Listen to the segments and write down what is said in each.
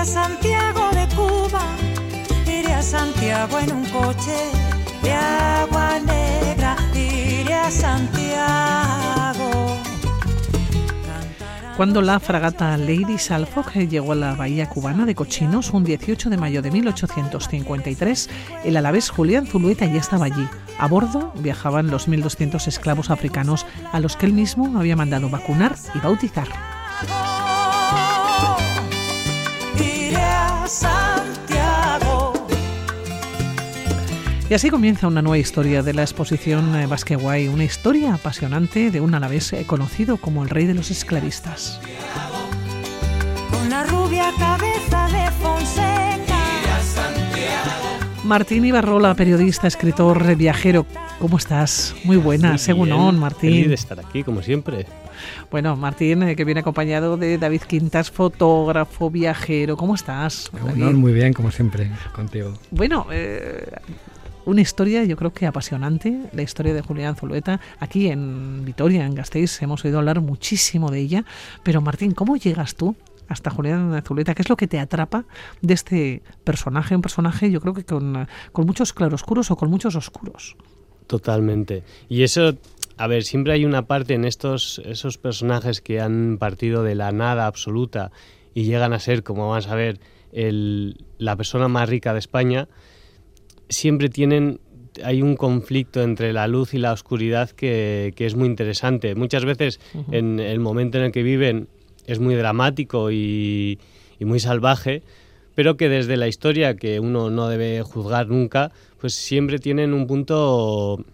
a Santiago de Cuba, iré a Santiago en un coche de agua negra, iré a Santiago. Cuando la fragata Lady Salford llegó a la bahía cubana de Cochinos un 18 de mayo de 1853, el alavés Julián Zulueta ya estaba allí. A bordo viajaban los 1.200 esclavos africanos a los que él mismo había mandado vacunar y bautizar. Y así comienza una nueva historia de la exposición eh, Basque Guay, una historia apasionante de un alavés eh, conocido como el rey de los esclavistas. Con la rubia cabeza de Fonseca. Martín Ibarrola, periodista, escritor, viajero. ¿Cómo estás? Muy buena, según on, Feliz Martín. de estar aquí, como siempre. Bueno, Martín, eh, que viene acompañado de David Quintas, fotógrafo, viajero. ¿Cómo estás? Bueno, David? muy bien, como siempre, contigo. Bueno, eh, una historia yo creo que apasionante, la historia de Julián Zulueta. Aquí en Vitoria, en Gasteiz, hemos oído hablar muchísimo de ella. Pero Martín, ¿cómo llegas tú hasta Julián Zulueta? ¿Qué es lo que te atrapa de este personaje? Un personaje yo creo que con, con muchos claroscuros o con muchos oscuros. Totalmente. Y eso, a ver, siempre hay una parte en estos esos personajes que han partido de la nada absoluta y llegan a ser, como vamos a ver, el- la persona más rica de España. Siempre tienen hay un conflicto entre la luz y la oscuridad que, que es muy interesante. Muchas veces en el momento en el que viven es muy dramático y, y muy salvaje, pero que desde la historia que uno no debe juzgar nunca, pues siempre tienen un punto,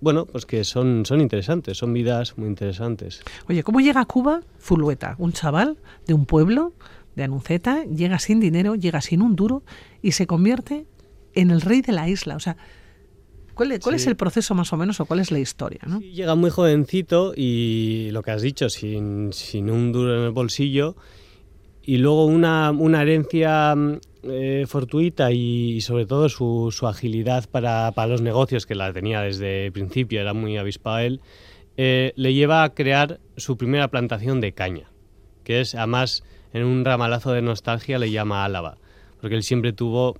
bueno, pues que son, son interesantes, son vidas muy interesantes. Oye, ¿cómo llega a Cuba Zulueta? Un chaval de un pueblo de Anunceta, llega sin dinero, llega sin un duro y se convierte en el rey de la isla. O sea, ¿cuál, cuál es Sí. el proceso más o menos o cuál es la historia? ¿no? Sí, Llega muy jovencito y lo que has dicho, sin, sin un duro en el bolsillo. Y luego una, una herencia mm, eh, fortuita y, sobre todo su, su agilidad para, para los negocios, que la tenía desde el principio, era muy avispado él, eh, le lleva a crear su primera plantación de caña, que es además en un ramalazo de nostalgia le llama Álava, porque él siempre tuvo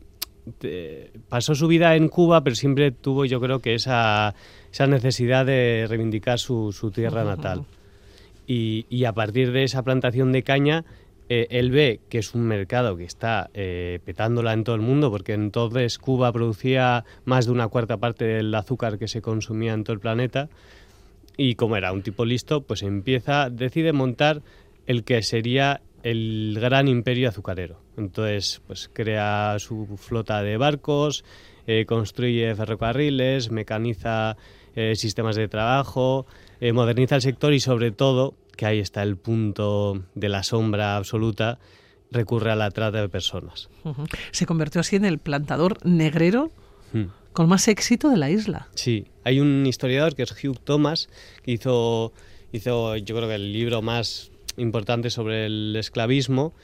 pasó su vida en Cuba, pero siempre tuvo, yo creo que esa, esa necesidad de reivindicar su, su tierra natal. Y, y a partir de esa plantación de caña, eh, él ve que es un mercado que está eh, petándola en todo el mundo, porque entonces Cuba producía más de una cuarta parte del azúcar que se consumía en todo el planeta. Y como era un tipo listo, pues empieza, decide montar el que sería el gran imperio azucarero. Entonces, pues crea su flota de barcos, eh, construye ferrocarriles, mecaniza eh, sistemas de trabajo, eh, moderniza el sector y sobre todo, que ahí está el punto de la sombra absoluta, recurre a la trata de personas. Se convirtió así en el plantador negrero Hmm. con más éxito de la isla. Sí, hay un historiador que es Hugh Thomas, que hizo, hizo yo creo que el libro más importante sobre el esclavismo,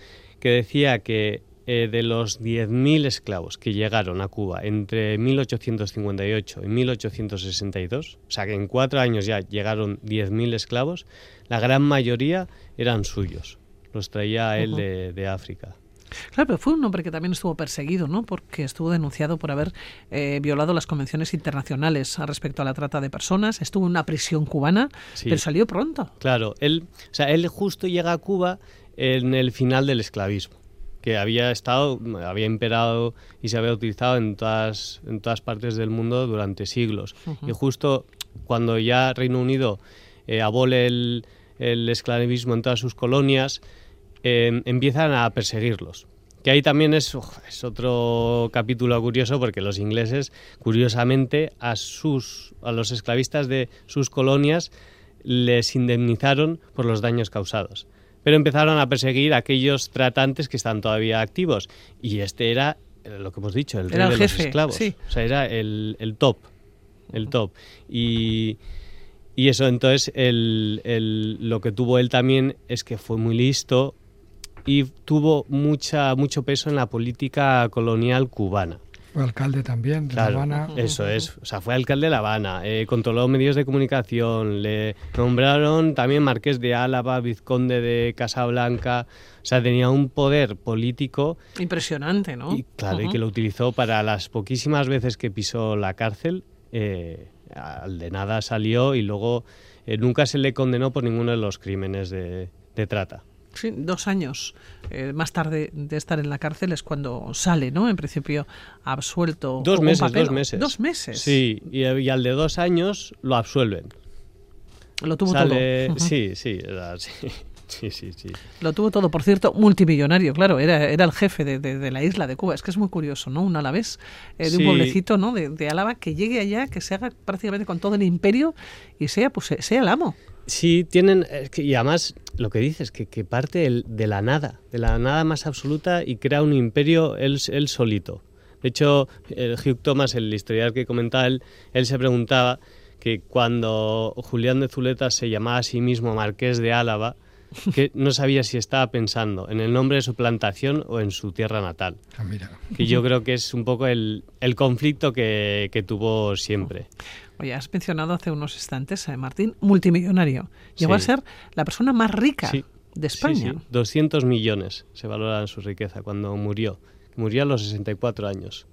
que decía que eh, de los 10.000 esclavos que llegaron a Cuba entre 1858 y 1862, o sea que en cuatro años ya llegaron 10.000 esclavos, la gran mayoría eran suyos, los traía él de África. Claro, pero fue un hombre que también estuvo perseguido, ¿no? Porque estuvo denunciado por haber eh, violado las convenciones internacionales respecto a la trata de personas. Estuvo en una prisión cubana, Sí. pero salió pronto. Claro, él, o sea, él justo llega a Cuba en el final del esclavismo, que había estado, había imperado y se había utilizado en todas, en todas partes del mundo durante siglos. Y justo cuando ya Reino Unido eh, abole el, el esclavismo en todas sus colonias, eh, empiezan a perseguirlos. Que ahí también es, uf, es otro capítulo curioso porque los ingleses, curiosamente, a, sus, a los esclavistas de sus colonias les indemnizaron por los daños causados. Pero empezaron a perseguir a aquellos tratantes que están todavía activos. Y este era eh, lo que hemos dicho, el rey Era el de jefe, los esclavos. sí. O sea, era el, el top. El top. Y, y eso, entonces, el, el- lo que tuvo él también es que fue muy listo y tuvo mucha, mucho peso en la política colonial cubana. Fue alcalde también de Claro, La Habana. eso es. O sea, fue alcalde de La Habana, eh, controló medios de comunicación, le nombraron también marqués de Álava, vizconde de Casablanca. O sea, tenía un poder político Impresionante, ¿no? y, claro, y que lo utilizó para las poquísimas veces que pisó la cárcel. eh, al de nada salió y luego eh, nunca se le condenó por ninguno de los crímenes de, de trata. Sí, dos años eh, más tarde de estar en la cárcel es cuando sale, ¿no? En principio absuelto. Dos meses, papel. dos meses. Dos meses. Sí, y, y al de dos años lo absuelven. Lo tuvo Sale, todo. Sí, sí, era- sí, sí, sí, sí. Lo tuvo todo, por cierto, multimillonario, claro, era, era el jefe de, de- de la isla de Cuba. Es que es muy curioso, ¿no? Un alavés eh, de Sí. un pueblecito, ¿no? De, de Álava, que llegue allá, que se haga prácticamente con todo el imperio y sea, pues, eh, sea el amo. Sí, tienen, y además lo que dices, que, parte de la nada, de la nada más absoluta y crea un imperio él, solito. De hecho, Hugh Thomas, el historiador que comentaba, él, él se preguntaba que cuando Julián de Zuleta se llamaba a sí mismo Marqués de Álava, que no sabía si estaba pensando en el nombre de su plantación o en su tierra natal. Ah, mira. Que yo creo que es un poco el, el conflicto que, que tuvo siempre. Oye, has mencionado hace unos instantes a Martín, multimillonario. Llegó a ser la persona más rica Sí. de España. sí, 200 millones se valora su riqueza cuando murió. Murió a los 64 años.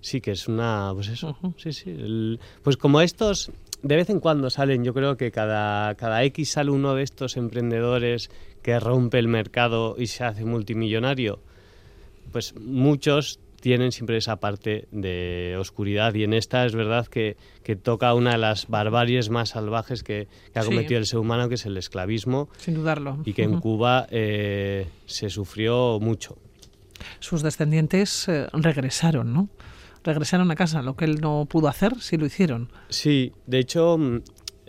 Sí, que es una. Pues eso. Sí, sí. el- pues como estos, de vez en cuando salen, yo creo que cada, cada X sale uno de estos emprendedores que rompe el mercado y se hace multimillonario. Pues muchos tienen siempre esa parte de oscuridad y en esta es verdad que, que toca una de las barbaries más salvajes que, que ha Sí. cometido el ser humano, que es el esclavismo Sin dudarlo. y que en. Cuba eh, se sufrió mucho. Sus descendientes eh, regresaron, ¿no? Regresaron a casa, lo que él no pudo hacer, sí lo hicieron. Sí, de hecho mm,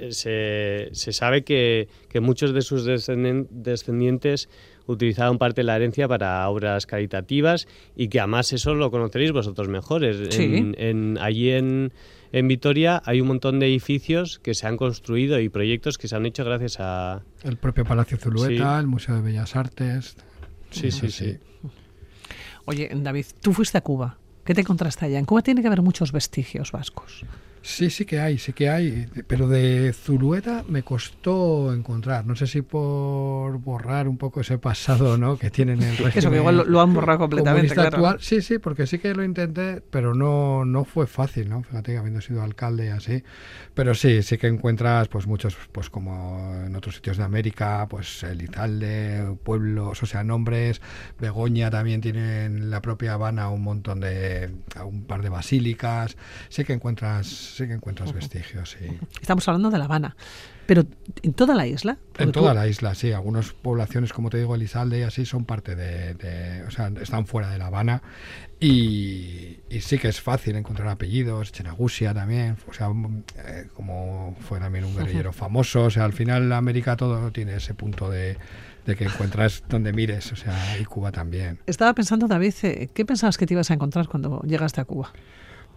se, se sabe que, que muchos de sus descendientes utilizaban parte de la herencia para obras caritativas y que además eso lo conoceréis vosotros mejores. Sí. En, en- allí en, en Vitoria hay un montón de edificios que se han construido y proyectos que se han hecho gracias a... El propio Palacio Zulueta, Sí. el Museo de Bellas Artes. Sí, sí, sí. Oye, David, tú fuiste a Cuba. ¿Qué te encontraste allá? En Cuba tiene que haber muchos vestigios vascos. Sí, sí que hay, sí que hay, pero de Zulueta me costó encontrar. No sé si por borrar un poco ese pasado, ¿no? Que tienen el régimen Eso que igual lo, lo han borrado completamente, claro. actual. Sí, sí, porque sí que lo intenté, pero no, no fue fácil, ¿no? Fíjate que habiendo sido alcalde y así. Pero sí, sí que encuentras pues muchos, pues como en otros sitios de América, pues Elizalde, pueblos, o sea, nombres. Begoña también tiene en la propia Habana un montón de, un par de basílicas. Sí que encuentras, sí que encuentras vestigios, sí. Estamos hablando de La Habana. Pero en toda la isla. En tú- toda la isla, sí. Algunas poblaciones, como te digo, Elizalde y así, son parte de, de- O sea, están fuera de La Habana. Y, y sí que es fácil encontrar apellidos. Chenagusia también. O sea, mm, eh, como fue también un guerrillero famoso. O sea, al final América todo tiene ese punto de, de que encuentras donde mires. O sea, y Cuba también. Estaba pensando, David, eh, ¿qué pensabas que te ibas a encontrar cuando llegaste a Cuba?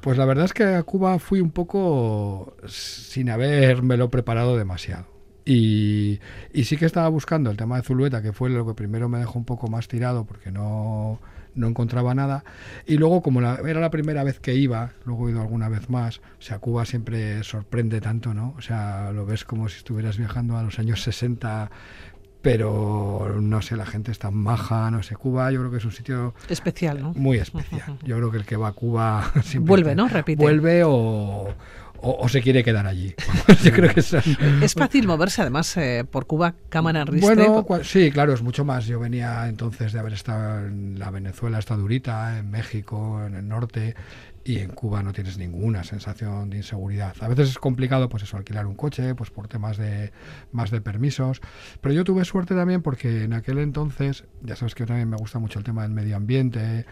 Pues la verdad es que a Cuba fui un poco sin habérmelo preparado demasiado. Y, sí que estaba buscando el tema de Zulueta, que fue lo que primero me dejó un poco más tirado porque no, no encontraba nada. Y luego, como era la primera vez que iba, luego he ido alguna vez más, o sea, Cuba siempre sorprende tanto, ¿no? O sea, lo ves como si estuvieras viajando a los años 60, pero no sé, la gente está maja, no sé, Cuba yo creo que es un sitio Especial, ¿no? muy especial. Yo creo que el que va a Cuba siempre Vuelve, ¿no? Repite. Vuelve o, o, o se quiere quedar allí. Yo creo que son- Es fácil moverse, además, eh, por Cuba, cámara ristre. Bueno, sí, claro, es mucho más. Yo venía entonces de haber estado en la Venezuela, está durita, en México, en el norte, y en Cuba no tienes ninguna sensación de inseguridad. A veces es complicado, pues eso, alquilar un coche, pues por temas de más de permisos. Pero yo tuve suerte también porque en aquel entonces, ya sabes que también me gusta mucho el tema del medio ambiente.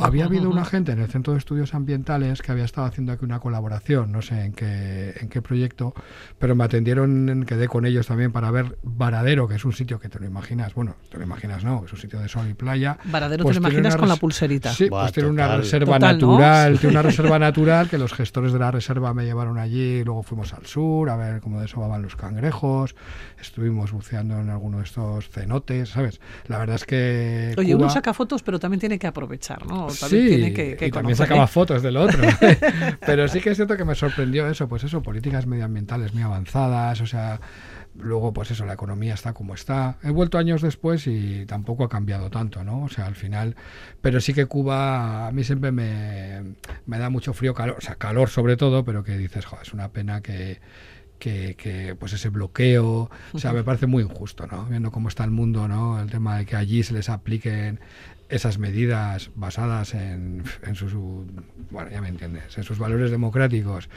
Había habido una gente en el Centro de Estudios Ambientales que había estado haciendo aquí una colaboración, no sé en qué, en qué proyecto, pero me atendieron, quedé con ellos también para ver Varadero, que es un sitio que te lo imaginas, bueno, te lo imaginas, no, es un sitio de sol y playa. Varadero Pues te lo tiene imaginas con la pulserita. Sí, Buah, pues tiene una reserva Total, ¿no? natural, tiene una reserva natural que los gestores de la reserva me llevaron allí, luego fuimos al sur a ver cómo desovaban los cangrejos, estuvimos buceando en alguno de estos cenotes, ¿sabes? La verdad es que... Oye, Cuba- uno saca fotos, pero también tiene que aprovechar, ¿no? También Sí, tiene que, que y también sacaba fotos del otro. Pero sí que es cierto que me sorprendió eso, pues eso, políticas medioambientales muy avanzadas, o sea, luego pues eso, la economía está como está. He vuelto años después y tampoco ha cambiado tanto, ¿no? O sea, al final, pero sí que Cuba a mí siempre me, me da mucho frío, calor, o sea, calor sobre todo, pero que dices, joder, es una pena que que, que, pues ese bloqueo, o sea, me parece muy injusto, ¿no? Viendo cómo está el mundo, ¿no? El tema de que allí se les apliquen esas medidas basadas en, en sus, bueno, ya me entiendes, en sus valores democráticos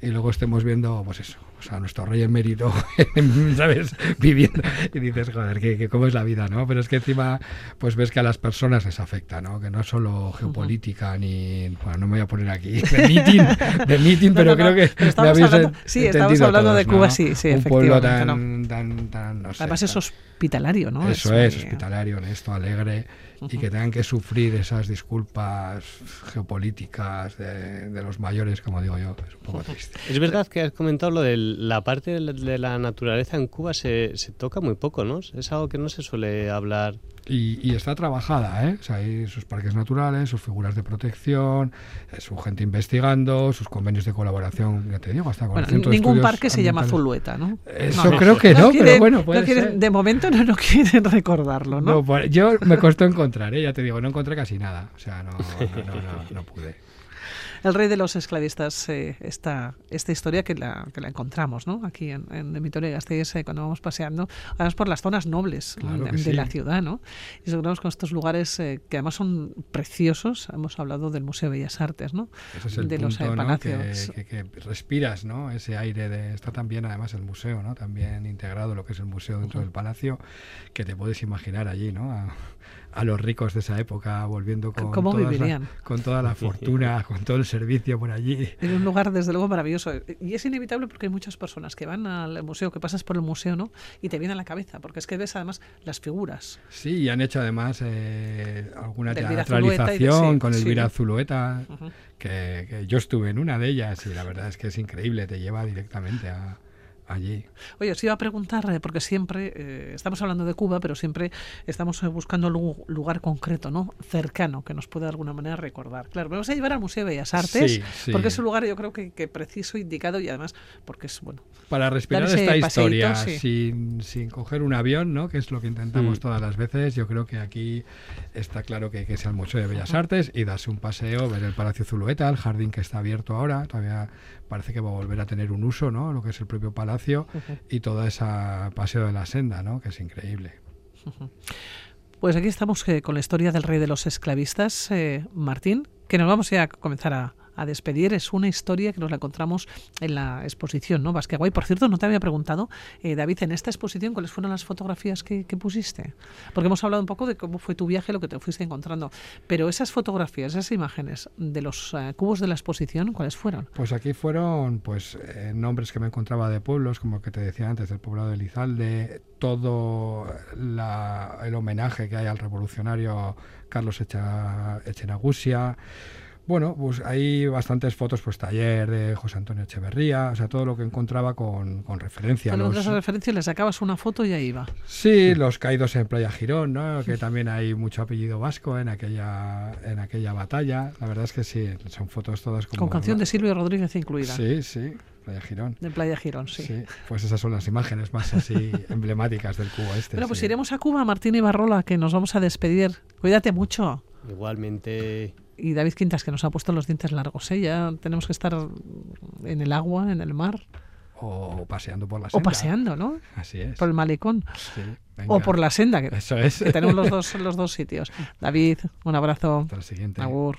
y luego estemos viendo, pues eso, o sea, nuestro rey emérito, ¿sabes? Viviendo y dices, joder, que, que cómo es la vida, ¿no? Pero es que encima, pues ves que a las personas les afecta, ¿no? Que no es solo geopolítica ni, bueno, no me voy a poner aquí de meeting, de meeting, No, pero no, creo que pero me estamos habéis hablando- en- sí, estamos hablando de Cuba, ¿no? sí, sí, Un pueblo efectivamente, tan, tan, tan, no sé, Además es hospitalario, ¿no? eso es, muy- hospitalario, honesto, alegre, y que tengan que sufrir esas disculpas geopolíticas de, de los mayores, como digo yo, es un poco triste. Es verdad que has comentado lo de la parte de la, naturaleza en Cuba se, se toca muy poco, ¿no? Es algo que no se suele hablar. Y, y está trabajada, ¿eh? O sea, hay sus parques naturales, sus figuras de protección, eh, su gente investigando, sus convenios de colaboración, ya te digo, hasta con Bueno, el Centro ningún parque se llama. Zulueta, ¿no? Eso No, creo que no, pero quieren- bueno, puede no quieren- ser. De momento no, no quieren recordarlo, ¿no? No, por- yo me costó encontrar, ¿eh? ya te digo, no encontré casi nada. O sea, no pude. El rey de los esclavistas, eh, esta, esta historia que la, que la encontramos ¿no? aquí en, en Vitoria-Gasteiz eh, cuando vamos paseando, además por las zonas nobles Claro de, que de sí. la ciudad, ¿no? Y nos encontramos con estos lugares eh, que además son preciosos. Hemos hablado del Museo de Bellas Artes, ¿no? Ese es el de los eh, palacios. Que, que- que respiras, ¿no? Ese aire de... Está también, además, el museo, ¿no? También integrado lo que es el museo dentro del palacio, que te puedes imaginar allí, ¿no? A, a los ricos de esa época volviendo con, ¿Cómo todas la- con toda la fortuna, con todo el servicio por allí. Es un lugar, desde luego, maravilloso. Y es inevitable porque hay muchas personas que van al museo, que pasas por el museo, ¿no? Y te viene a la cabeza, porque es que ves además las figuras. Sí, y han hecho además eh, alguna Zulueta de- teatralización sí, con sí. Elvira Zulueta, Ujú. que, que yo estuve en una de ellas y la verdad es que es increíble, te lleva directamente a, allí. Oye, os iba a preguntar, eh, porque siempre eh, estamos hablando de Cuba, pero siempre estamos eh, buscando un lugar concreto, ¿no? Cercano, que nos pueda de alguna manera recordar. Claro, me vas a llevar al Museo de Bellas Artes, Sí, sí. porque es un lugar yo creo que, que preciso, indicado y además porque es, bueno, Para respirar esta paseíto, historia sí. sin, sin coger un avión, ¿no? que es lo que intentamos Mm. todas las veces, yo creo que aquí está claro que que al Museo de Bellas Artes y darse un paseo, ver el Palacio Zulueta, el jardín que está abierto ahora, todavía parece que va a volver a tener un uso, ¿no? lo que es el propio palacio y todo ese paseo de la senda, ¿no? que es increíble. Pues aquí estamos eh, con la historia del rey de los esclavistas, eh, Martín, que nos vamos ya a comenzar a, a despedir. Es una historia que nos la encontramos en la exposición, ¿no? Basqueguay. Por cierto, no te había preguntado, eh, David, en esta exposición, ¿cuáles fueron las fotografías que, pusiste? Porque hemos hablado un poco de cómo fue tu viaje, lo que te fuiste encontrando. Pero esas fotografías, esas imágenes de los eh, cubos de la exposición, ¿cuáles fueron? Pues aquí fueron pues eh, nombres que me encontraba de pueblos, como que te decía antes, del poblado de Lizalde, todo el homenaje que hay al revolucionario Carlos Echa. Bueno, pues hay bastantes fotos, pues taller de José Antonio Echeverría, o sea, todo lo que encontraba con, con referencia a Te los, las referencias, le sacabas una foto y ahí iba. Sí, los caídos en Playa Girón, ¿no? que también hay mucho apellido vasco en aquella, en aquella batalla. La verdad es que sí, son fotos todas como... Con canción de Silvio Rodríguez incluida. Sí, sí, Playa Girón. De Playa Girón, sí. Sí. pues esas son las imágenes más así emblemáticas del cubo este. Bueno, pues sí. iremos a Cuba, Martín Ibarrola, que nos vamos a despedir. Cuídate mucho. Igualmente, Y David Quintas, que nos ha puesto los dientes largos. ¿eh? Ya tenemos que estar en el agua, en el mar, O paseando por la o senda. paseando, ¿no? Así es. Por el malecón. Sí, O por la senda, que, Eso es. que tenemos los dos, los dos sitios. David, un abrazo. Hasta la siguiente. Agur.